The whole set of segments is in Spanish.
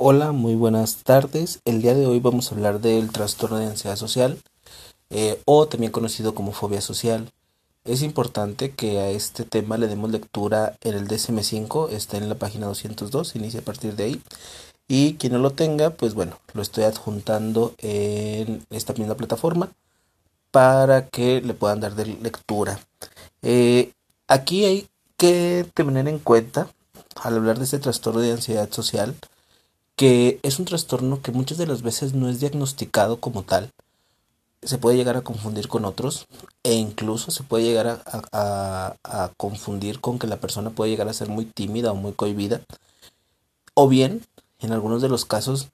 Hola, muy buenas tardes. El día de hoy vamos a hablar del trastorno de ansiedad social eh, o también conocido como fobia social. Es importante que a este tema le demos lectura en el DSM5, está en la página 202, inicia a partir de ahí. Y quien no lo tenga, pues bueno, lo estoy adjuntando en esta misma plataforma para que le puedan dar de lectura. Eh, aquí hay que tener en cuenta, al hablar de este trastorno de ansiedad social, que es un trastorno que muchas de las veces no es diagnosticado como tal, se puede llegar a confundir con otros e incluso se puede llegar a, confundir con que la persona puede llegar a ser muy tímida o muy cohibida. O bien, en algunos de los casos,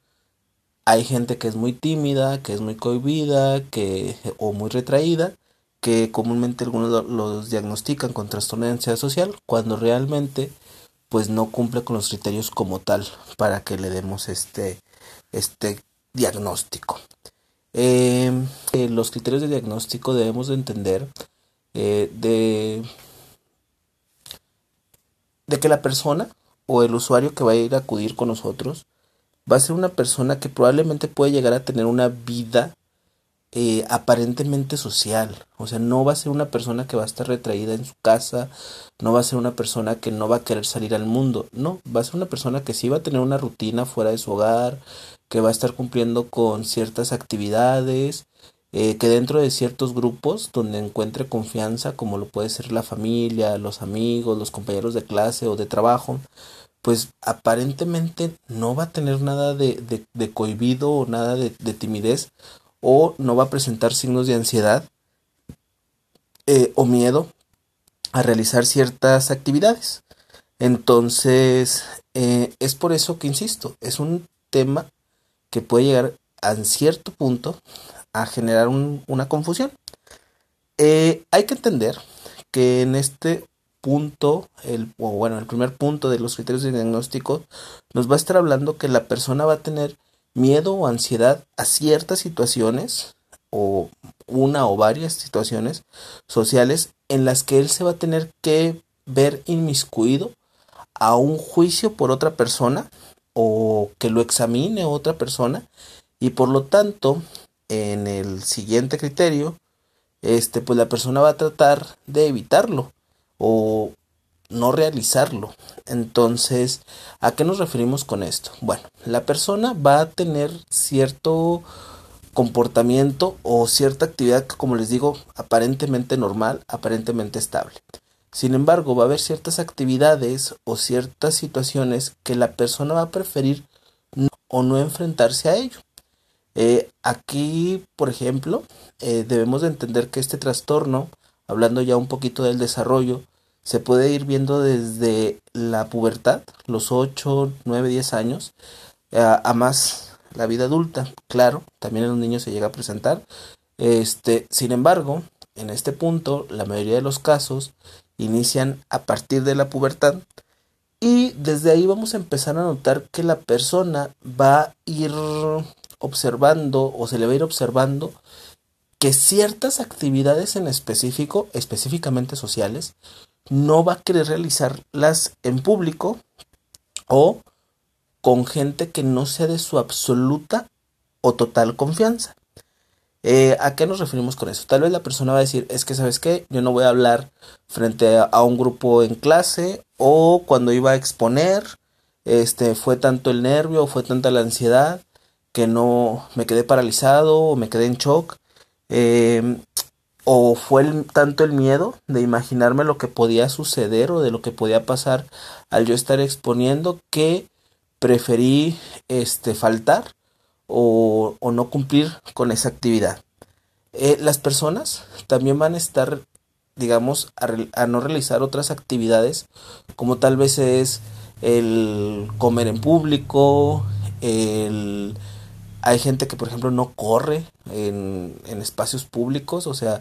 hay gente que es muy tímida, que es muy cohibida, que, o muy retraída, que comúnmente algunos los diagnostican con trastorno de ansiedad social, cuando realmente pues no cumple con los criterios como tal para que le demos este, este diagnóstico. Em, eh, los criterios de diagnóstico debemos de entender eh, de, de que la persona o el usuario que va a ir a acudir con nosotros va a ser una persona que probablemente puede llegar a tener una vida eh, aparentemente social. O sea, no va a ser una persona que va a estar retraída en su casa, no va a ser una persona que no va a querer salir al mundo, no, va a ser una persona que sí va a tener una rutina fuera de su hogar, que va a estar cumpliendo con ciertas actividades, eh, que dentro de ciertos grupos donde encuentre confianza, como lo puede ser la familia, los amigos, los compañeros de clase o de trabajo, pues aparentemente no va a tener nada de, de, cohibido o nada de, de timidez o no va a presentar signos de ansiedad eh, o miedo a realizar ciertas actividades. Entonces, eh, es por eso que insisto, es un tema que puede llegar a cierto punto a generar una confusión. Eh, hay que entender que en este punto, el, o bueno, el primer punto de los criterios de diagnóstico, nos va a estar hablando que la persona va a tener miedo o ansiedad a ciertas situaciones o una o varias situaciones sociales en las que él se va a tener que ver inmiscuido a un juicio por otra persona o que lo examine otra persona y por lo tanto en el siguiente criterio este pues la persona va a tratar de evitarlo o no realizarlo. Entonces, ¿a qué nos referimos con esto? Bueno, la persona va a tener cierto comportamiento o cierta actividad como les digo, aparentemente normal, aparentemente estable. Sin embargo, va a haber ciertas actividades o ciertas situaciones que la persona va a preferir o no enfrentarse a ello. Eh, aquí, por ejemplo, eh, debemos de entender que este trastorno, hablando ya un poquito del desarrollo, se puede ir viendo desde la pubertad, los 8, 9, 10 años, a, más la vida adulta. Claro, también en los niños se llega a presentar. Este, sin embargo, en este punto, la mayoría de los casos inician a partir de la pubertad y desde ahí vamos a empezar a notar que la persona va a ir observando o se le va a ir observando que ciertas actividades en específico, específicamente sociales, no va a querer realizarlas en público o con gente que no sea de su absoluta o total confianza. Eh, ¿A qué nos referimos con eso? Tal vez la persona va a decir, es que sabes qué, yo no voy a hablar frente a, un grupo en clase o cuando iba a exponer, este, fue tanto el nervio o fue tanta la ansiedad que no me quedé paralizado o me quedé en shock. Eh, o fue tanto el miedo de imaginarme lo que podía suceder o de lo que podía pasar al yo estar exponiendo que preferí este faltar o, no cumplir con esa actividad. Eh, las personas también van a estar, digamos, a, no realizar otras actividades, como tal vez es el comer en público, el hay gente que, por ejemplo, no corre en, espacios públicos, o sea,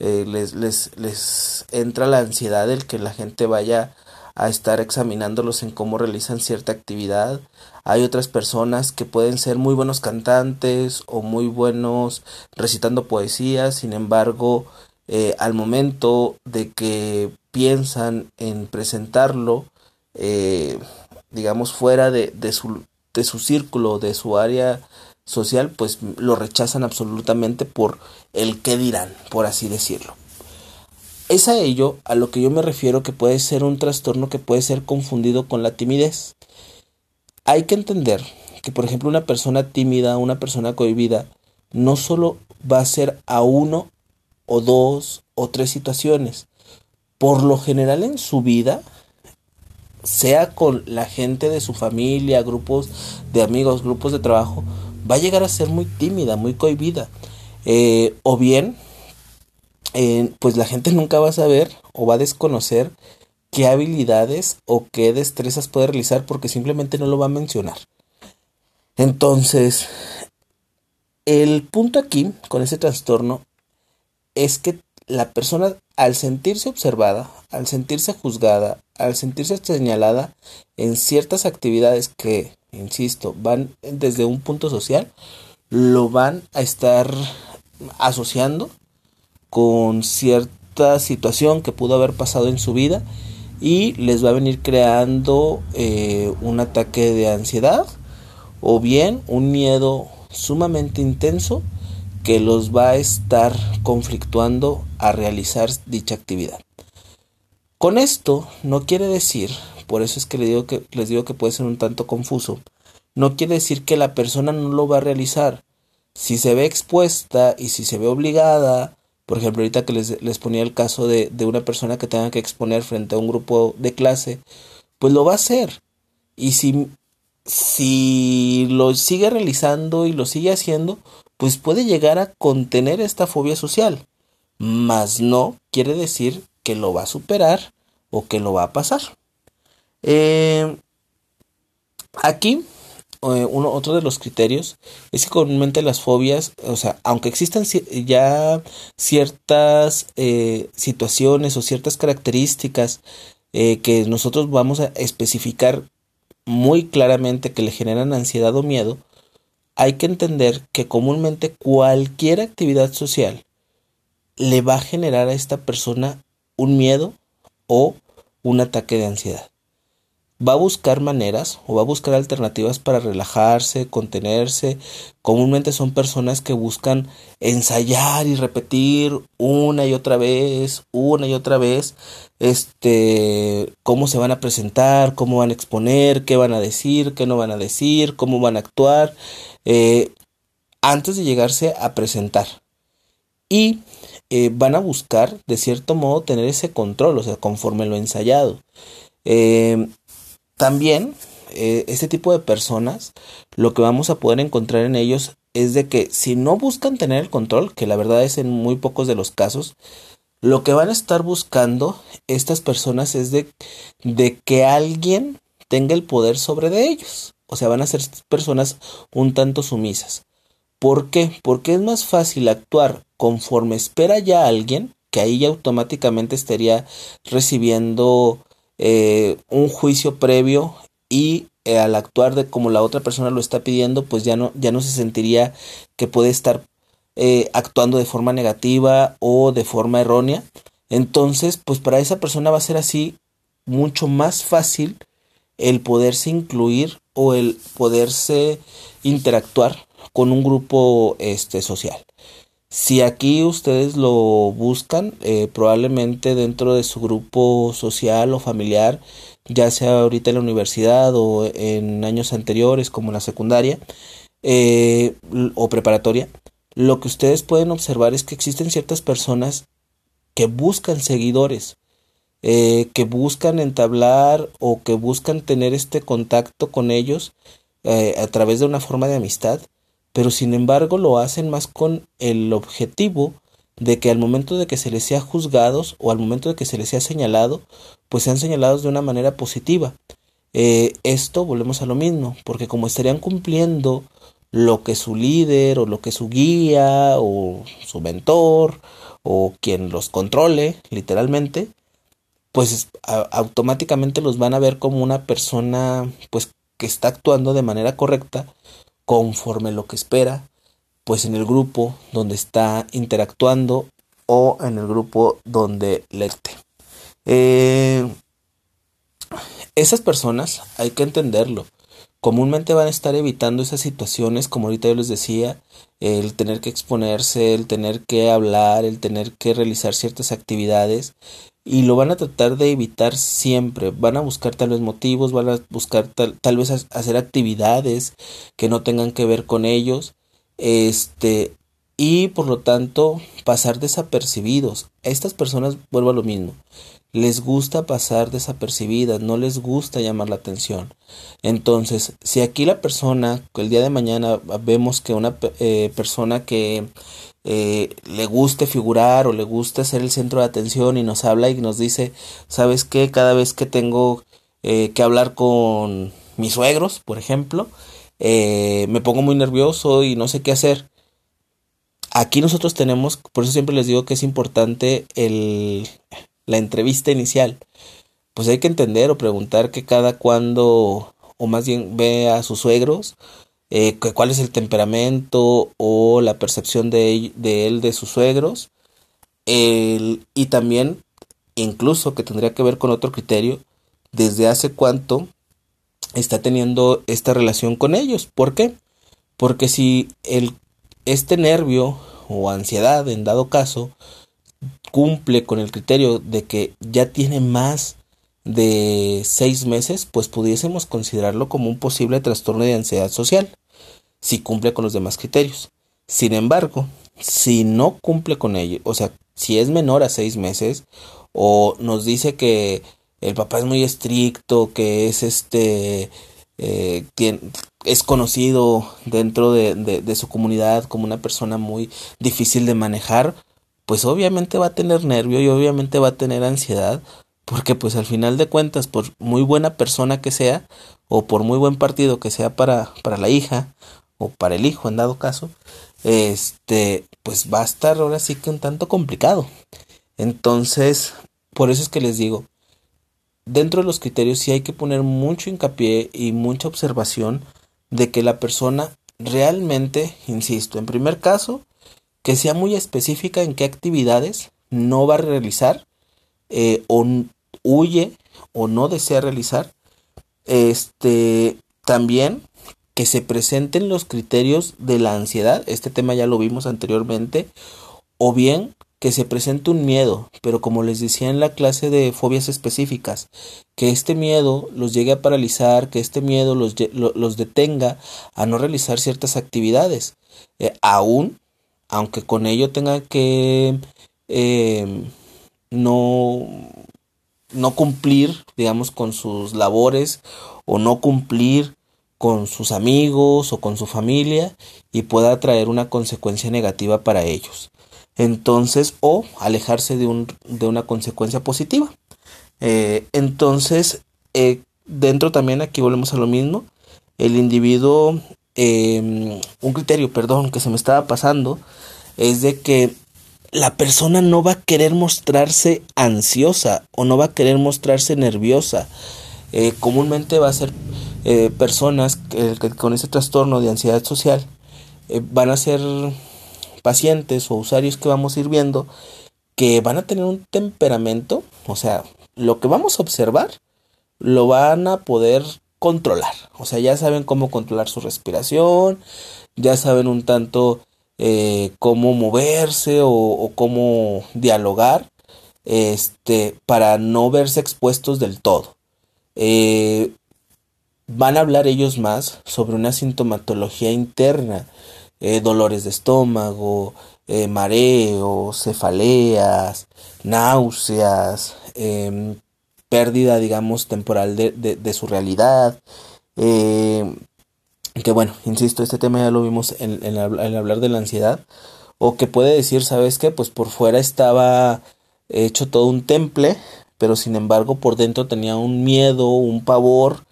eh, les, les, les entra la ansiedad del que la gente vaya a estar examinándolos en cómo realizan cierta actividad. Hay otras personas que pueden ser muy buenos cantantes o muy buenos recitando poesía, sin embargo, eh, al momento de que piensan en presentarlo, eh, digamos, fuera de, de, su de su círculo, de su área social, pues lo rechazan absolutamente por el qué dirán, por así decirlo. Es a ello a lo que yo me refiero que puede ser un trastorno que puede ser confundido con la timidez. Hay que entender que, por ejemplo, una persona tímida, una persona cohibida, no solo va a ser a uno o dos o tres situaciones. Por lo general en su vida, sea con la gente de su familia, grupos de amigos, grupos de trabajo, va a llegar a ser muy tímida, muy cohibida. Eh, o bien, eh, pues la gente nunca va a saber o va a desconocer qué habilidades o qué destrezas puede realizar porque simplemente no lo va a mencionar. Entonces, el punto aquí con ese trastorno es que la persona al sentirse observada, al sentirse juzgada, al sentirse señalada en ciertas actividades que, insisto, van desde un punto social, lo van a estar asociando con cierta situación que pudo haber pasado en su vida y les va a venir creando eh, un ataque de ansiedad o bien un miedo sumamente intenso que los va a estar conflictuando a realizar dicha actividad. Con esto no quiere decir, por eso es que les digo que, les digo que puede ser un tanto confuso, no quiere decir que la persona no lo va a realizar. Si se ve expuesta y si se ve obligada, por ejemplo, ahorita que les, les ponía el caso de, de una persona que tenga que exponer frente a un grupo de clase, pues lo va a hacer. Y si, si lo sigue realizando y lo sigue haciendo, pues puede llegar a contener esta fobia social. Mas no quiere decir que lo va a superar o que lo va a pasar. Eh, aquí, eh, otro de los criterios es que comúnmente las fobias, o sea, aunque existan ya ciertas eh, situaciones o ciertas características que nosotros vamos a especificar muy claramente que le generan ansiedad o miedo, hay que entender que comúnmente cualquier actividad social le va a generar a esta persona un miedo o un ataque de ansiedad. Va a buscar maneras o va a buscar alternativas para relajarse, contenerse. Comúnmente son personas que buscan ensayar y repetir una y otra vez, una y otra vez, este, cómo se van a presentar, cómo van a exponer, qué van a decir, qué no van a decir, cómo van a actuar. Eh, antes de llegarse a presentar. Y eh, van a buscar, de cierto modo, tener ese control, o sea, conforme lo ensayado. Eh, también, este tipo de personas, lo que vamos a poder encontrar en ellos es de que si no buscan tener el control, que la verdad es en muy pocos de los casos, lo que van a estar buscando estas personas es de, de que alguien tenga el poder sobre de ellos. O sea, van a ser personas un tanto sumisas. ¿Por qué? Porque es más fácil actuar conforme espera ya alguien, que ahí ya automáticamente estaría recibiendo eh, un juicio previo y eh, al actuar de como la otra persona lo está pidiendo, pues ya no, ya no se sentiría que puede estar eh, actuando de forma negativa o de forma errónea. Entonces, pues para esa persona va a ser así mucho más fácil el poderse incluir o el poderse interactuar con un grupo este, social. Si aquí ustedes lo buscan, eh, probablemente dentro de su grupo social o familiar, ya sea ahorita en la universidad o en años anteriores como la secundaria eh, o preparatoria, lo que ustedes pueden observar es que existen ciertas personas que buscan seguidores eh, que buscan entablar o que buscan tener este contacto con ellos a través de una forma de amistad, pero sin embargo lo hacen más con el objetivo de que al momento de que se les sea juzgados o al momento de que se les sea señalado, pues sean señalados de una manera positiva. Eh, esto volvemos a lo mismo, porque como estarían cumpliendo lo que su líder o lo que su guía o su mentor o quien los controle literalmente pues automáticamente los van a ver como una persona pues que está actuando de manera correcta conforme lo que espera pues en el grupo donde está interactuando o en el grupo donde lete eh, esas personas hay que entenderlo comúnmente van a estar evitando esas situaciones, como ahorita yo les decía, el tener que exponerse, el tener que hablar, el tener que realizar ciertas actividades y lo van a tratar de evitar siempre. Van a buscar tal vez motivos, van a buscar tal, tal vez hacer actividades que no tengan que ver con ellos. Este, y por lo tanto pasar desapercibidos. A estas personas vuelvo a lo mismo. Les gusta pasar desapercibidas, no les gusta llamar la atención. Entonces, si aquí la persona, el día de mañana vemos que una eh, persona que eh, le guste figurar o le gusta ser el centro de atención y nos habla y nos dice, ¿sabes qué? Cada vez que tengo eh, que hablar con mis suegros, por ejemplo, me pongo muy nervioso y no sé qué hacer. Aquí nosotros tenemos, por eso siempre les digo que es importante el, la entrevista inicial. Pues hay que entender o preguntar que cada cuando, o más bien ve a sus suegros, eh, cuál es el temperamento o la percepción de, de él de sus suegros. El, y también, incluso que tendría que ver con otro criterio, desde hace cuánto está teniendo esta relación con ellos. ¿Por qué? Porque si el este nervio o ansiedad, en dado caso, cumple con el criterio de que ya tiene más de seis meses, pues pudiésemos considerarlo como un posible trastorno de ansiedad social, si cumple con los demás criterios. Sin embargo, si no cumple con ello, o sea, si es menor a seis meses, o nos dice que el papá es muy estricto, que es este, eh, es conocido dentro de, de, su comunidad como una persona muy difícil de manejar, pues obviamente va a tener nervio y obviamente va a tener ansiedad, porque pues al final de cuentas, por muy buena persona que sea, o por muy buen partido que sea para, para la hija, o para el hijo en dado caso, este, pues va a estar ahora sí que un tanto complicado. Entonces, por eso es que les digo, dentro de los criterios sí hay que poner mucho hincapié y mucha observación de que la persona realmente, insisto, en primer caso, que sea muy específica en qué actividades no va a realizar eh, o huye o no desea realizar. Este también que se presenten los criterios de la ansiedad, este tema ya lo vimos anteriormente, o bien que se presente un miedo, pero como les decía en la clase de fobias específicas, que este miedo los llegue a paralizar, que este miedo los, los detenga a no realizar ciertas actividades, eh, aún, aunque con ello tenga que eh, no, no cumplir, digamos, con sus labores o no cumplir con sus amigos o con su familia y pueda traer una consecuencia negativa para ellos entonces o alejarse de, un, de una consecuencia positiva. Eh, entonces, eh, dentro también aquí volvemos a lo mismo, el individuo, em, un criterio, perdón, que se me estaba pasando, es de que la persona no va a querer mostrarse ansiosa o no va a querer mostrarse nerviosa. Eh, comúnmente va a ser personas que, con ese trastorno de ansiedad social van a ser pacientes o usuarios que vamos a ir viendo que van a tener un temperamento, o sea, lo que vamos a observar lo van a poder controlar, o sea, ya saben cómo controlar su respiración, ya saben un tanto eh, cómo moverse o, cómo dialogar, este, para no verse expuestos del todo. Eh, van a hablar ellos más sobre una sintomatología interna eh, dolores de estómago, eh, mareos, cefaleas, náuseas, em, pérdida, digamos, temporal de, de, su realidad. Em, que bueno, insisto, este tema ya lo vimos en, en, hablar de la ansiedad. O que puede decir, ¿sabes qué? Pues por fuera estaba hecho todo un temple, pero sin embargo por dentro tenía un miedo, un pavor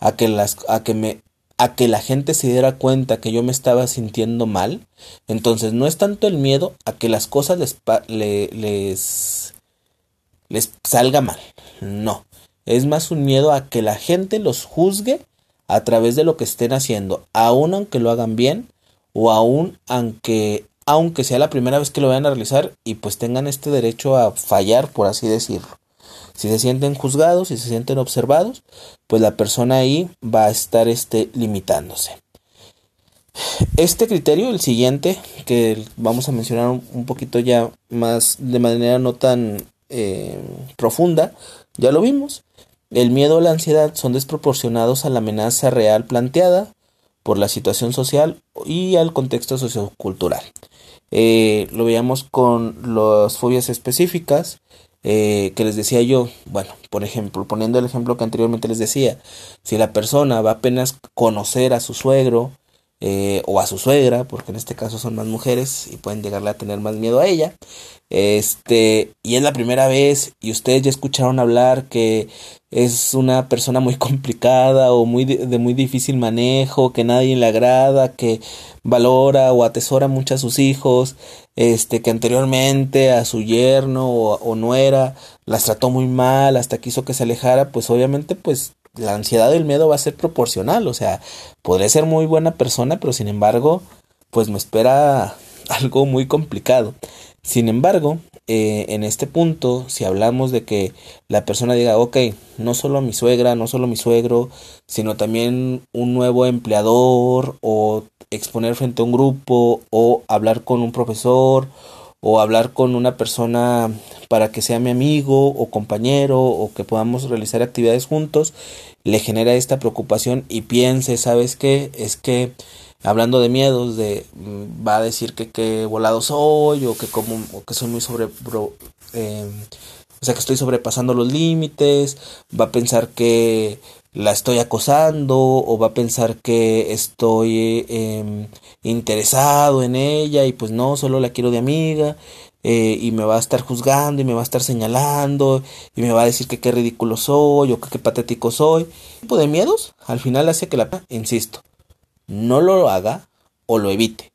a que las a que me a que la gente se diera cuenta que yo me estaba sintiendo mal. Entonces no es tanto el miedo a que las cosas les, les, les salga mal. No. Es más un miedo a que la gente los juzgue a través de lo que estén haciendo, aun aunque lo hagan bien o aun aunque aunque sea la primera vez que lo vayan a realizar y pues tengan este derecho a fallar, por así decirlo. Si se sienten juzgados, si se sienten observados, pues la persona ahí va a estar este, limitándose. Este criterio, el siguiente, que vamos a mencionar un, poquito ya más de manera no tan eh, profunda, ya lo vimos. El miedo o la ansiedad son desproporcionados a la amenaza real planteada por la situación social y al contexto sociocultural. Eh, lo veíamos con las fobias específicas eh, que les decía yo. Bueno, por ejemplo, poniendo el ejemplo que anteriormente les decía, si la persona va apenas conocer a su suegro eh, o a su suegra, porque en este caso son más mujeres y pueden llegarle a tener más miedo a ella. Este, y es la primera vez y ustedes ya escucharon hablar que es una persona muy complicada o muy de, muy difícil manejo, que nadie le agrada, que valora o atesora mucho a sus hijos, este, que anteriormente a su yerno o, o nuera las trató muy mal hasta quiso que se alejara, pues obviamente pues la ansiedad y el miedo va a ser proporcional, o sea, podré ser muy buena persona, pero sin embargo, pues me espera algo muy complicado. Sin embargo, eh, en este punto, si hablamos de que la persona diga, ok, no solo mi suegra, no solo mi suegro, sino también un nuevo empleador o exponer frente a un grupo o hablar con un profesor o hablar con una persona para que sea mi amigo o compañero o que podamos realizar actividades juntos, le genera esta preocupación y piense, ¿sabes qué? Es que hablando de miedos, de mm, va a decir que qué volado soy o que como o que soy muy sobre eh, o sea que estoy sobrepasando los límites, va a pensar que la estoy acosando o va a pensar que estoy em, interesado en ella y pues no, solo la quiero de amiga eh, y me va a estar juzgando y me va a estar señalando y me va a decir que qué ridículo soy o que qué patético soy. tipo de miedos al final hace que la... Insisto, no lo haga o lo evite.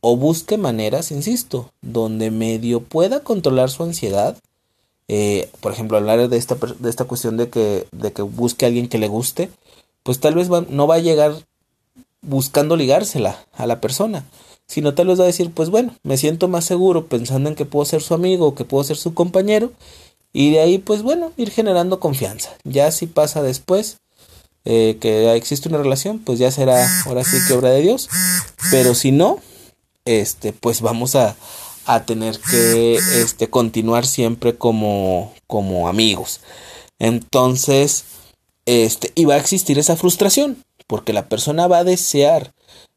O busque maneras, insisto, donde medio pueda controlar su ansiedad eh, por ejemplo, hablar de esta, de esta cuestión de que, de que busque a alguien que le guste, pues tal vez no va a llegar buscando ligársela a la persona, sino tal vez va a decir, pues bueno, me siento más seguro pensando en que puedo ser su amigo que puedo ser su compañero, y de ahí, pues bueno, ir generando confianza. Ya si pasa después eh, que existe una relación, pues ya será ahora sí que obra de Dios, pero si no, este, pues vamos a, a tener que este, continuar siempre como, como amigos. Entonces, este, y va a existir esa frustración, porque la persona va a desear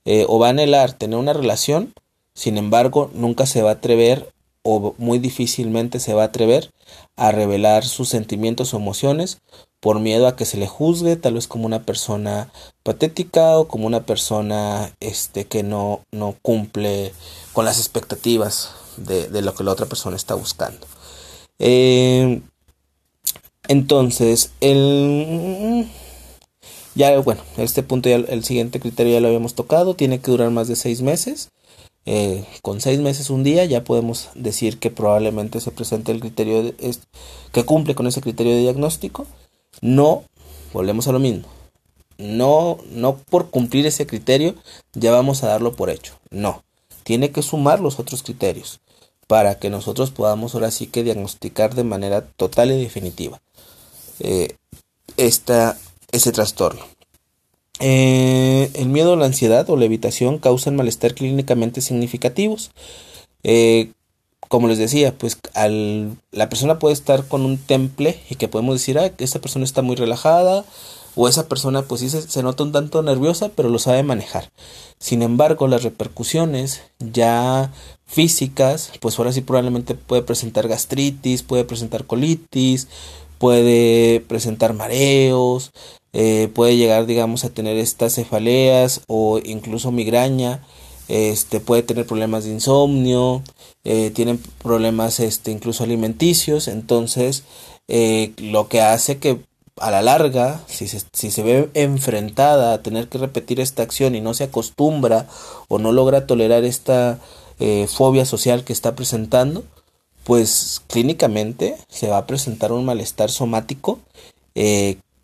eh, o va a anhelar tener una relación, sin embargo, nunca se va a atrever o muy difícilmente se va a atrever a revelar sus sentimientos o emociones por miedo a que se le juzgue tal vez como una persona patética o como una persona este que no, no cumple con las expectativas de, lo que la otra persona está buscando. Eh, entonces, el, ya bueno, este punto ya el siguiente criterio ya lo habíamos tocado, tiene que durar más de seis meses. Eh, con seis meses un día ya podemos decir que probablemente se presente el criterio que cumple con ese criterio de diagnóstico no, volvemos a lo mismo. No, no por cumplir ese criterio ya vamos a darlo por hecho. No, tiene que sumar los otros criterios para que nosotros podamos ahora sí que diagnosticar de manera total y definitiva eh, ese trastorno. Eh, el miedo, la ansiedad o la evitación causan malestar clínicamente significativos. Eh, como les decía, pues al, la persona puede estar con un temple y que podemos decir, ah, esta persona está muy relajada o esa persona pues sí se, nota un tanto nerviosa, pero lo sabe manejar. Sin embargo, las repercusiones ya físicas, pues ahora sí probablemente puede presentar gastritis, puede presentar colitis, puede presentar mareos, eh, puede llegar digamos a tener estas cefaleas o incluso migraña este puede tener problemas de insomnio, eh, tienen problemas este, incluso alimenticios, entonces eh, lo que hace que a la larga, si se, si se ve enfrentada a tener que repetir esta acción y no se acostumbra o no logra tolerar esta eh, fobia social que está presentando, pues clínicamente se va a presentar un malestar somático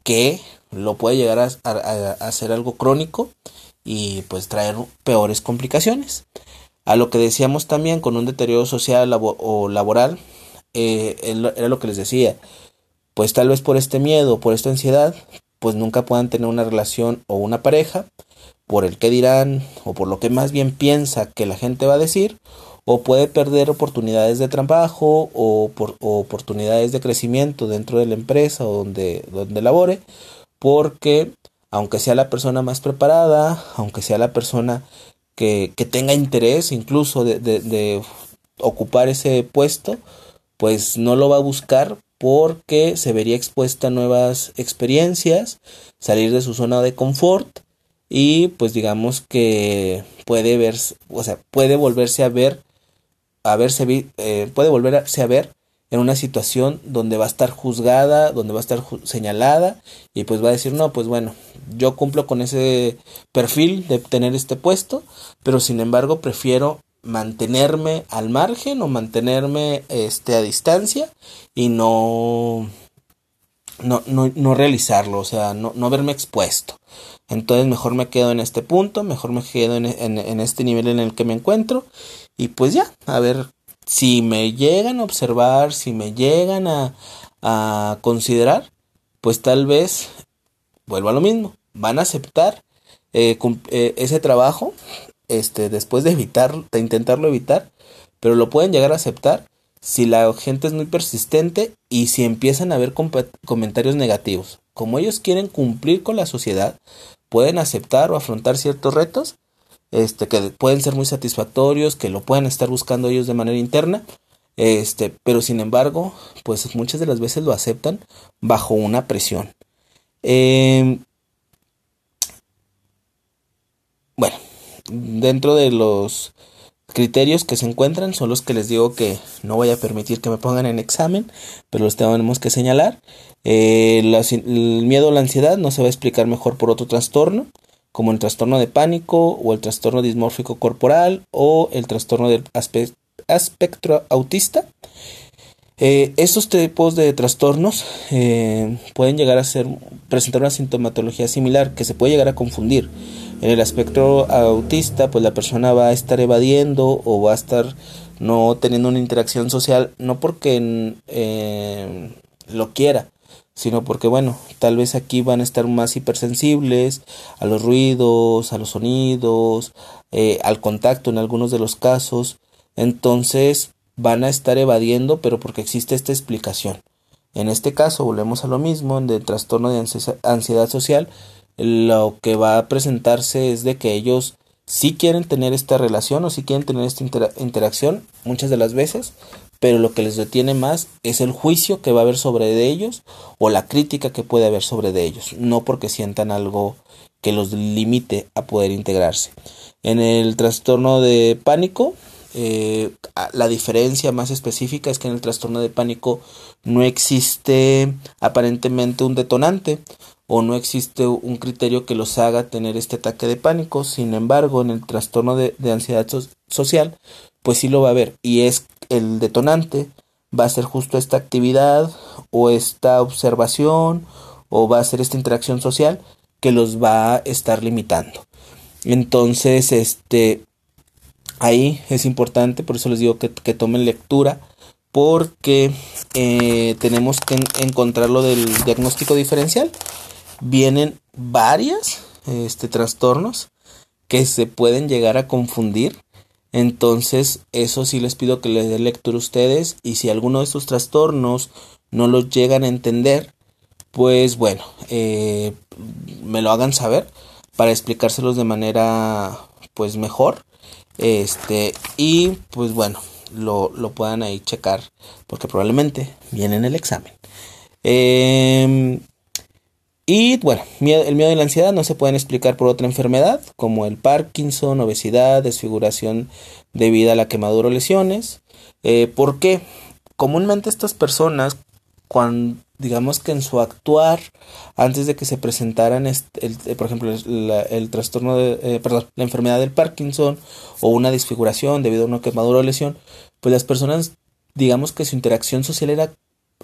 que lo puede llegar a, a, a, ser algo crónico y pues traer peores complicaciones. A lo que decíamos también con un deterioro social o laboral, eh, era lo que les decía. pues tal vez por este miedo, por esta ansiedad, pues nunca puedan tener una relación o una pareja, por el que dirán, o por lo que más bien piensa que la gente va a decir, o puede perder oportunidades de trabajo o, por, oportunidades de crecimiento dentro de la empresa o donde, donde labore, porque aunque sea la persona más preparada, aunque sea la persona que, que tenga interés incluso de, de, ocupar ese puesto, pues no lo va a buscar porque se vería expuesta a nuevas experiencias, salir de su zona de confort y pues digamos que puede verse, o sea, puede volverse a ver, a verse, eh, puede volverse a ver en una situación donde va a estar juzgada, donde va a estar señalada y pues va a decir, no, pues bueno, yo cumplo con ese perfil de tener este puesto, pero sin embargo prefiero mantenerme al margen o mantenerme este a distancia y no no, no, no realizarlo, o sea, no, no verme expuesto. Entonces mejor me quedo en este punto, mejor me quedo en, en, en, este nivel en el que me encuentro y pues ya, a ver si me llegan a observar, si me llegan a, a considerar, pues tal vez vuelvo a lo mismo, van a aceptar eh, eh, ese trabajo este, después de evitar, de intentarlo evitar, pero lo pueden llegar a aceptar si la gente es muy persistente y si empiezan a haber comentarios negativos. Como ellos quieren cumplir con la sociedad, pueden aceptar o afrontar ciertos retos, este, que pueden ser muy satisfactorios, que lo pueden estar buscando ellos de manera interna, este, pero sin embargo, pues muchas de las veces lo aceptan bajo una presión. Em, bueno, dentro de los criterios que se encuentran son los que les digo que no voy a permitir que me pongan en examen, pero los tenemos que señalar. Eh, el miedo o la ansiedad no se va a explicar mejor por otro trastorno, como el trastorno de pánico o el trastorno dismórfico corporal o el trastorno del aspecto autista. Eh, estos tipos de trastornos eh, pueden llegar a ser presentar una sintomatología similar que se puede llegar a confundir en el aspecto autista, pues la persona va a estar evadiendo o va a estar no teniendo una interacción social, no porque eh, lo quiera, sino porque, bueno, tal vez aquí van a estar más hipersensibles a los ruidos, a los sonidos, eh, al contacto en algunos de los casos. Entonces van a estar evadiendo, pero porque existe esta explicación. En este caso, volvemos a lo mismo, en el trastorno de ansiedad social, lo que va a presentarse es de que ellos sí quieren tener esta relación o sí quieren tener esta interacción muchas de las veces, pero lo que les detiene más es el juicio que va a haber sobre de ellos o la crítica que puede haber sobre de ellos, no porque sientan algo que los limite a poder integrarse. En el trastorno de pánico, eh, la diferencia más específica es que en el trastorno de pánico no existe aparentemente un detonante, o no existe un criterio que los haga tener este ataque de pánico. Sin embargo, en el trastorno de, ansiedad social, pues sí lo va a haber. Y es el detonante, va a ser justo esta actividad o esta observación o va a ser esta interacción social que los va a estar limitando. Entonces, este, ahí es importante, por eso les digo que, tomen lectura, porque eh, tenemos que encontrar lo del diagnóstico diferencial vienen varias este, trastornos que se pueden llegar a confundir. Entonces, eso sí les pido que les dé lectura a ustedes y si alguno de estos trastornos no los llegan a entender, pues bueno, eh, me lo hagan saber para explicárselos de manera pues mejor. Este, y pues bueno, lo, lo puedan ahí checar porque probablemente viene en el examen. Eh, y bueno, el miedo y la ansiedad no se pueden explicar por otra enfermedad, como el Parkinson, obesidad, desfiguración debido a la quemadura o lesiones. Eh, ¿Por qué? Comúnmente estas personas, cuando digamos que en su actuar, antes de que se presentaran, eh, por ejemplo, el, trastorno de, eh, la enfermedad del Parkinson o una desfiguración debido a una quemadura o lesión, pues las personas, digamos que su interacción social era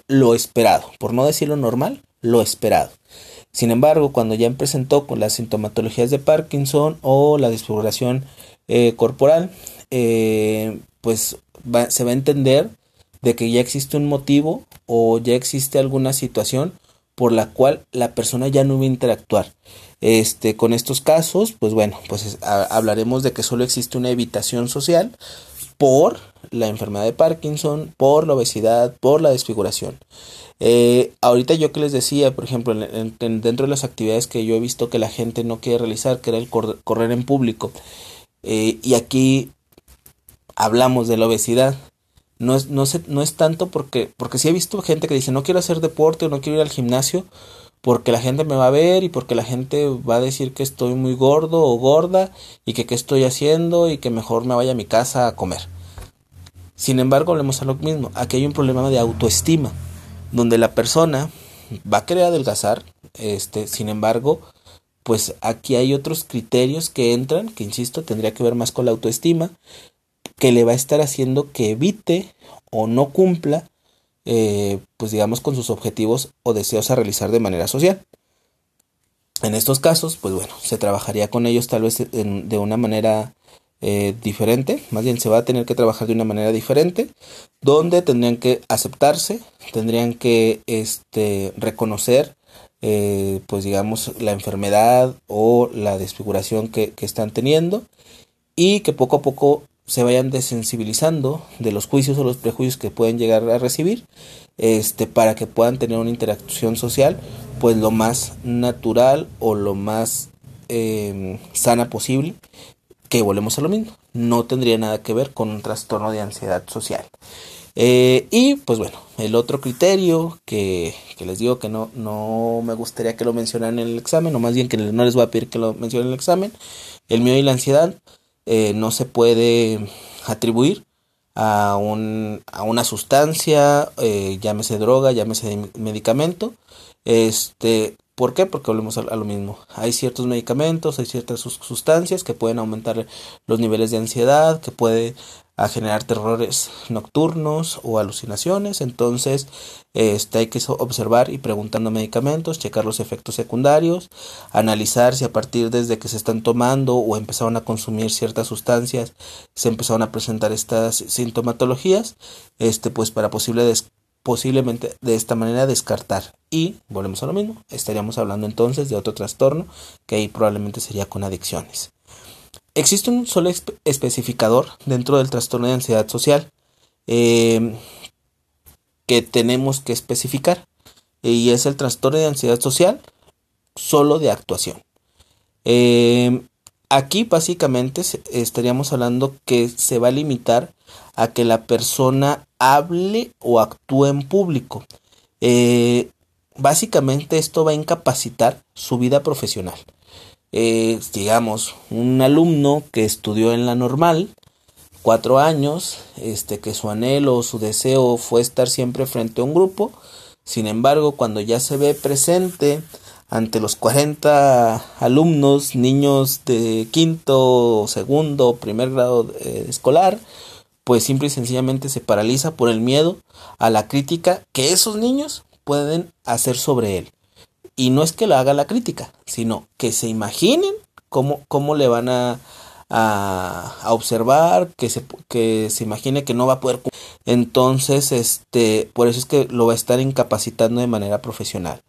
lo esperado, por no decir lo normal, lo esperado. Sin embargo, cuando ya presentó con las sintomatologías de Parkinson o la desfiguración eh, corporal, eh, pues se va a entender de que ya existe un motivo o ya existe alguna situación por la cual la persona ya no va a interactuar. Este, con estos casos, pues bueno, pues hablaremos de que solo existe una evitación social por la enfermedad de Parkinson, por la obesidad, por la desfiguración. Eh, ahorita yo que les decía, por ejemplo, dentro de las actividades que yo he visto que la gente no quiere realizar, que era el correr en público, eh, y aquí hablamos de la obesidad, no es, no, no es tanto porque, porque sí he visto gente que dice no quiero hacer deporte o no quiero ir al gimnasio porque la gente me va a ver y porque la gente va a decir que estoy muy gordo o gorda y que qué estoy haciendo y que mejor me vaya a mi casa a comer. Sin embargo, volvemos a lo mismo. Aquí hay un problema de autoestima, donde la persona va a querer adelgazar, este, sin embargo, pues aquí hay otros criterios que entran, que insisto, tendría que ver más con la autoestima, que le va a estar haciendo que evite o no cumpla, eh, pues digamos, con sus objetivos o deseos a realizar de manera social. En estos casos, pues bueno, se trabajaría con ellos tal vez de una manera eh, diferente, más bien se va a tener que trabajar de una manera diferente, donde tendrían que aceptarse, tendrían que este, reconocer, eh, pues digamos, la enfermedad o la desfiguración que, están teniendo y que poco a poco se vayan desensibilizando de los juicios o los prejuicios que pueden llegar a recibir, este, para que puedan tener una interacción social, pues lo más natural o lo más em, sana posible, que volvemos a lo mismo, no tendría nada que ver con un trastorno de ansiedad social. Eh, y pues bueno, el otro criterio que, que, les digo que no, no me gustaría que lo mencionaran en el examen, o más bien que no les voy a pedir que lo mencionen en el examen, el miedo y la ansiedad eh, no se puede atribuir a, un, a una sustancia, eh, llámese droga, llámese medicamento. Este, ¿Por qué? Porque volvemos a, lo mismo. Hay ciertos medicamentos, hay ciertas sustancias que pueden aumentar los niveles de ansiedad, que puede a generar terrores nocturnos o alucinaciones. Entonces, este, hay que observar y preguntando medicamentos, checar los efectos secundarios, analizar si a partir desde que se están tomando o empezaron a consumir ciertas sustancias se empezaron a presentar estas sintomatologías, este, pues para posible posiblemente de esta manera descartar. Y volvemos a lo mismo, estaríamos hablando entonces de otro trastorno que ahí probablemente sería con adicciones. Existe un solo especificador dentro del trastorno de ansiedad social em, que tenemos que especificar y es el trastorno de ansiedad social solo de actuación. Em, aquí básicamente estaríamos hablando que se va a limitar a que la persona hable o actúe en público. Eh, básicamente esto va a incapacitar su vida profesional eh, digamos, un alumno que estudió en la normal, cuatro años, este, que su anhelo o su deseo fue estar siempre frente a un grupo, sin embargo, cuando ya se ve presente ante los 40 alumnos, niños de quinto, segundo, primer grado eh, escolar, pues simple y sencillamente se paraliza por el miedo a la crítica que esos niños pueden hacer sobre él. Y no es que lo haga la crítica, sino que se imaginen cómo, cómo le van a, a, observar, que se, que se imagine que no va a poder Entonces, este, por eso es que lo va a estar incapacitando de manera profesional.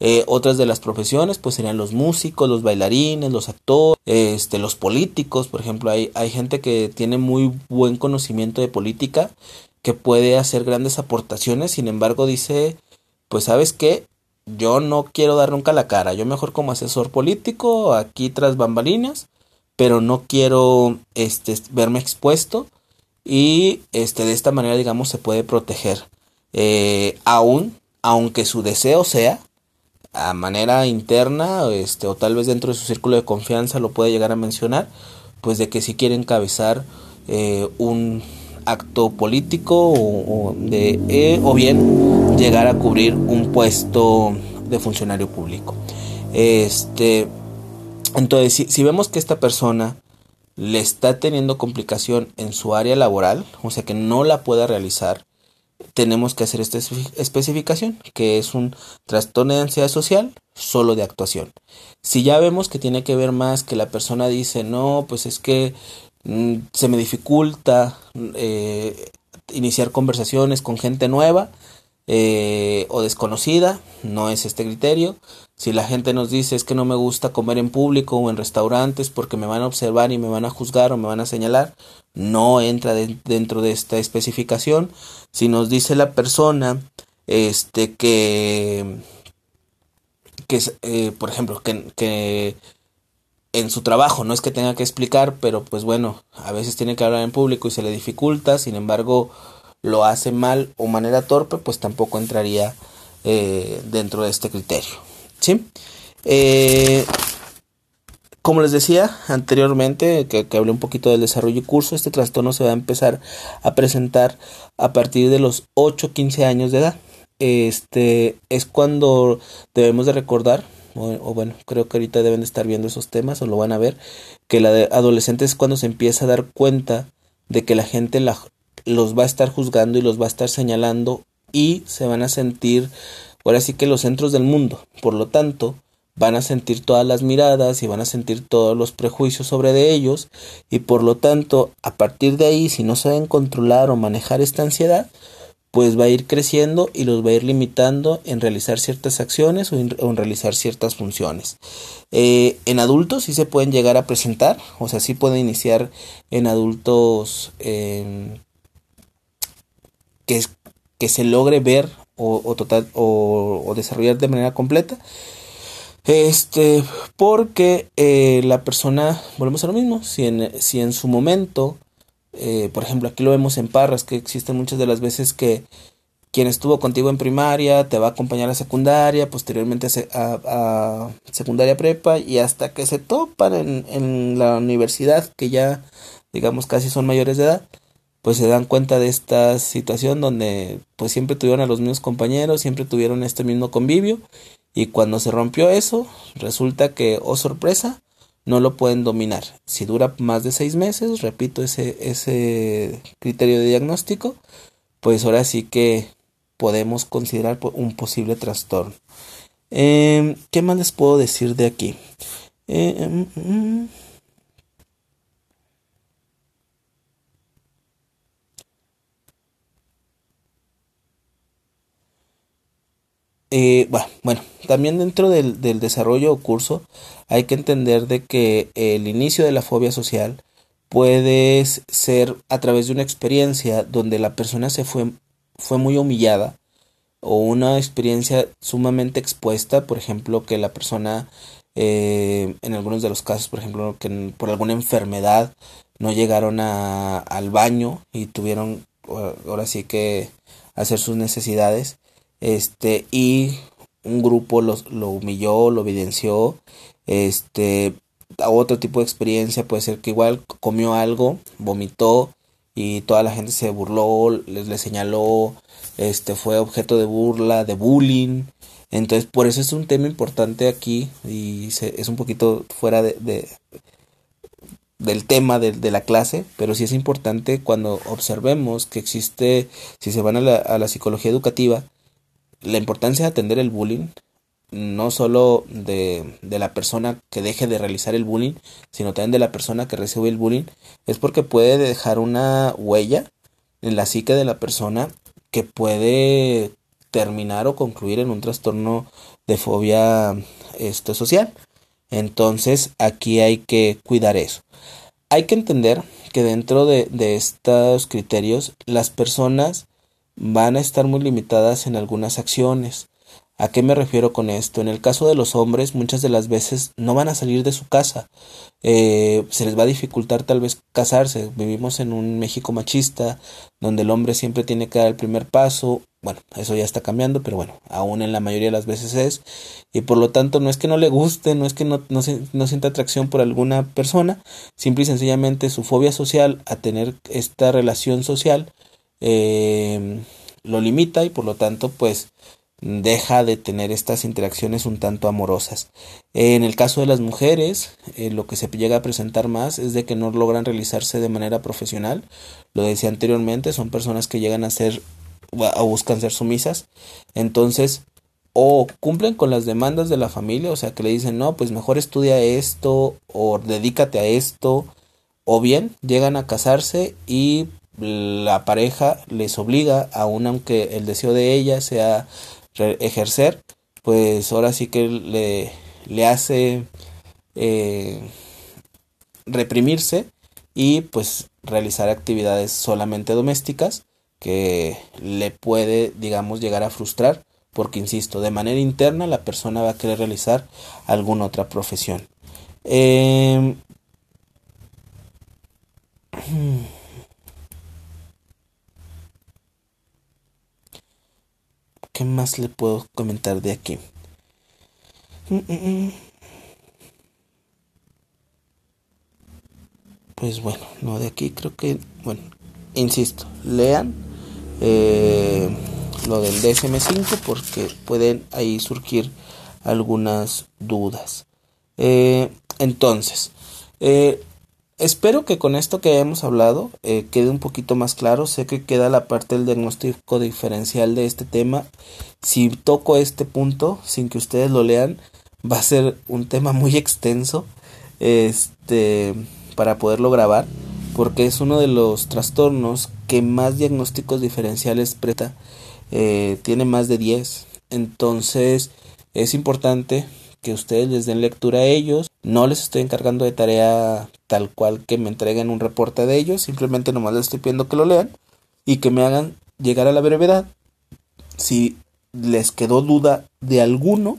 Eh, otras de las profesiones pues serían los músicos, los bailarines, los actores, este, los políticos, por ejemplo, hay, hay gente que tiene muy buen conocimiento de política, que puede hacer grandes aportaciones, sin embargo dice, pues sabes qué, yo no quiero dar nunca la cara, yo mejor como asesor político, aquí tras bambalinas, pero no quiero este, verme expuesto. Y este, de esta manera, digamos, se puede proteger. Eh, aún, aunque su deseo sea, a manera interna, este, o tal vez dentro de su círculo de confianza lo puede llegar a mencionar, pues de que si quiere encabezar eh, un acto político o, eh, o bien llegar a cubrir un puesto de funcionario público. Este, entonces, si vemos que esta persona le está teniendo complicación en su área laboral, o sea que no la pueda realizar, tenemos que hacer esta especificación, que es un trastorno de ansiedad social solo de actuación. Si ya vemos que tiene que ver más que la persona dice, no, pues es que Mm, se me dificulta eh, iniciar conversaciones con gente nueva eh, o desconocida, no es este criterio. Si la gente nos dice es que no me gusta comer en público o en restaurantes porque me van a observar y me van a juzgar o me van a señalar, no entra dentro de esta especificación. Si nos dice la persona este que que eh, por ejemplo que, que en su trabajo no es que tenga que explicar pero pues bueno a veces tiene que hablar en público y se le dificulta sin embargo lo hace mal o manera torpe, pues tampoco entraría eh, dentro de este criterio. ¿Sí? Eh, como les decía anteriormente, que, hablé un poquito del desarrollo y curso, este trastorno se va a empezar a presentar a partir de los 8 15 años de edad. Este es cuando debemos de recordar, o, bueno, creo que ahorita deben de estar viendo esos temas o lo van a ver, que la de adolescente es cuando se empieza a dar cuenta de que la gente los va a estar juzgando y los va a estar señalando y se van a sentir ahora sí que los centros del mundo. Por lo tanto, van a sentir todas las miradas y van a sentir todos los prejuicios sobre de ellos y por lo tanto, a partir de ahí, si no saben controlar o manejar esta ansiedad, pues va a ir creciendo y los va a ir limitando en realizar ciertas acciones o en, realizar ciertas funciones. Eh, en adultos sí se pueden llegar a presentar, o sea, sí pueden iniciar en adultos que, que se logre ver o, total, o, desarrollar de manera completa. Este, porque eh, la persona, volvemos a lo mismo, si en, si en su momento, eh, por ejemplo, aquí lo vemos en Parras, que existen muchas de las veces que quien estuvo contigo en primaria te va a acompañar a secundaria, posteriormente a, a, secundaria prepa y hasta que se topan en, en la universidad, que ya digamos casi son mayores de edad, pues se dan cuenta de esta situación donde pues siempre tuvieron a los mismos compañeros, siempre tuvieron este mismo convivio y cuando se rompió eso resulta que, oh sorpresa, no lo pueden dominar. Si dura más de seis meses, repito ese, ese criterio de diagnóstico, pues ahora sí que podemos considerar un posible trastorno. Em, ¿Qué más les puedo decir de aquí? Eh, em, mm, Eh, bueno, también dentro del, del, desarrollo o curso hay que entender de que el inicio de la fobia social puede ser a través de una experiencia donde la persona se fue, fue muy humillada o una experiencia sumamente expuesta, por ejemplo, que la persona eh, en algunos de los casos, por ejemplo, que por alguna enfermedad no llegaron a, al baño y tuvieron ahora sí que hacer sus necesidades este, y un grupo lo, lo humilló, lo evidenció, este, otro tipo de experiencia puede ser que igual comió algo, vomitó y toda la gente se burló, les, le señaló, este, fue objeto de burla, de bullying, entonces por eso es un tema importante aquí y se, es un poquito fuera de, de del tema de, de, la clase, pero sí es importante cuando observemos que existe, si se van a la, a la psicología educativa, la importancia de atender el bullying, no solo de, de, la persona que deje de realizar el bullying, sino también de la persona que recibe el bullying, es porque puede dejar una huella en la psique de la persona que puede terminar o concluir en un trastorno de fobia este, social. Entonces aquí hay que cuidar eso. Hay que entender que dentro de, de estos criterios las personas van a estar muy limitadas en algunas acciones. ¿A qué me refiero con esto? En el caso de los hombres, muchas de las veces no van a salir de su casa. Eh, se les va a dificultar tal vez casarse. Vivimos en un México machista, donde el hombre siempre tiene que dar el primer paso. Bueno, eso ya está cambiando, pero bueno, aún en la mayoría de las veces es. Y por lo tanto, no es que no le guste, no es que no, no, no sienta atracción por alguna persona, simple y sencillamente su fobia social a tener esta relación social eh, lo limita y por lo tanto pues deja de tener estas interacciones un tanto amorosas. En el caso de las mujeres, eh, lo que se llega a presentar más es de que no logran realizarse de manera profesional. Lo decía anteriormente, son personas que llegan a ser o buscan ser sumisas. Entonces, o cumplen con las demandas de la familia, o sea, que le dicen, no, pues mejor estudia esto o dedícate a esto, o bien llegan a casarse y la pareja les obliga, aun aunque el deseo de ella sea ejercer, pues ahora sí que le, le hace eh, reprimirse y pues realizar actividades solamente domésticas que le puede digamos llegar a frustrar porque insisto de manera interna la persona va a querer realizar alguna otra profesión. Em, ¿Qué más le puedo comentar de aquí? Pues bueno, no de aquí creo que, bueno, insisto, lean eh, lo del DSM5 porque pueden ahí surgir algunas dudas. Eh, entonces, eh, Espero que con esto que hemos hablado eh, quede un poquito más claro. Sé que queda la parte del diagnóstico diferencial de este tema. Si toco este punto sin que ustedes lo lean, va a ser un tema muy extenso este, para poderlo grabar, porque es uno de los trastornos que más diagnósticos diferenciales presta. Eh, tiene más de 10. Entonces es importante que ustedes les den lectura a ellos. No les estoy encargando de tarea tal cual que me entreguen un reporte de ellos, simplemente nomás les estoy pidiendo que lo lean y que me hagan llegar a la brevedad si les quedó duda de alguno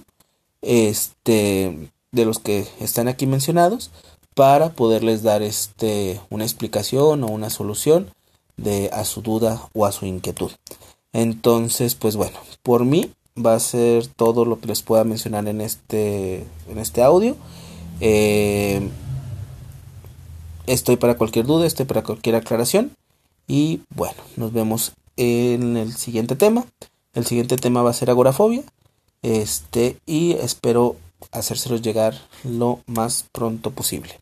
este de los que están aquí mencionados para poderles dar este una explicación o una solución de a su duda o a su inquietud. Entonces, pues bueno, por mí va a ser todo lo que les pueda mencionar en este en este audio. Eh, Estoy para cualquier duda, estoy para cualquier aclaración. Y bueno, nos vemos en el siguiente tema. El siguiente tema va a ser agorafobia. Este, y espero hacérselos llegar lo más pronto posible.